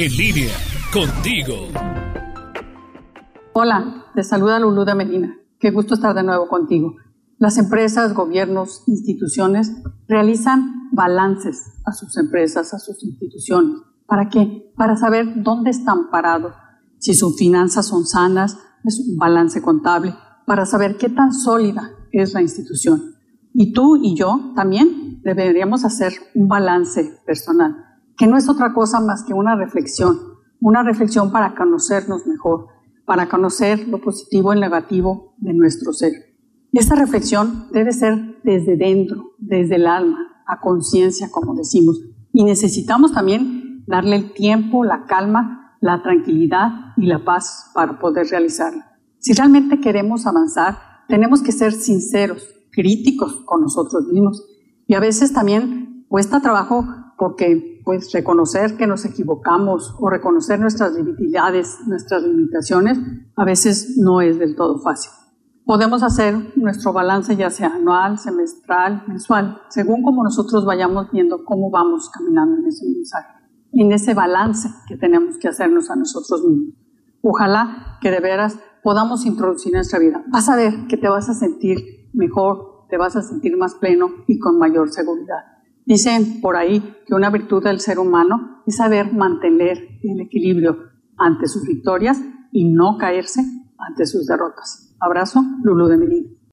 En línea, contigo. Hola, te saluda Lulú de Medina. Qué gusto estar de nuevo contigo. Las empresas, gobiernos, instituciones realizan balances a sus empresas, a sus instituciones. ¿Para qué? Para saber dónde están parados, si sus finanzas son sanas, es un balance contable, para saber qué tan sólida es la institución. Y tú y yo también deberíamos hacer un balance personal que no es otra cosa más que una reflexión, una reflexión para conocernos mejor, para conocer lo positivo y el negativo de nuestro ser. Esta reflexión debe ser desde dentro, desde el alma, a conciencia, como decimos. Y necesitamos también darle el tiempo, la calma, la tranquilidad y la paz para poder realizarla. Si realmente queremos avanzar, tenemos que ser sinceros, críticos con nosotros mismos. Y a veces también cuesta trabajo porque pues reconocer que nos equivocamos o reconocer nuestras debilidades, nuestras limitaciones, a veces no es del todo fácil. Podemos hacer nuestro balance ya sea anual, semestral, mensual, según como nosotros vayamos viendo cómo vamos caminando en ese mensaje, en ese balance que tenemos que hacernos a nosotros mismos. Ojalá que de veras podamos introducir en nuestra vida. Vas a ver que te vas a sentir mejor, te vas a sentir más pleno y con mayor seguridad. Dicen por ahí que una virtud del ser humano es saber mantener el equilibrio ante sus victorias y no caerse ante sus derrotas. Abrazo, Lulu de Medina.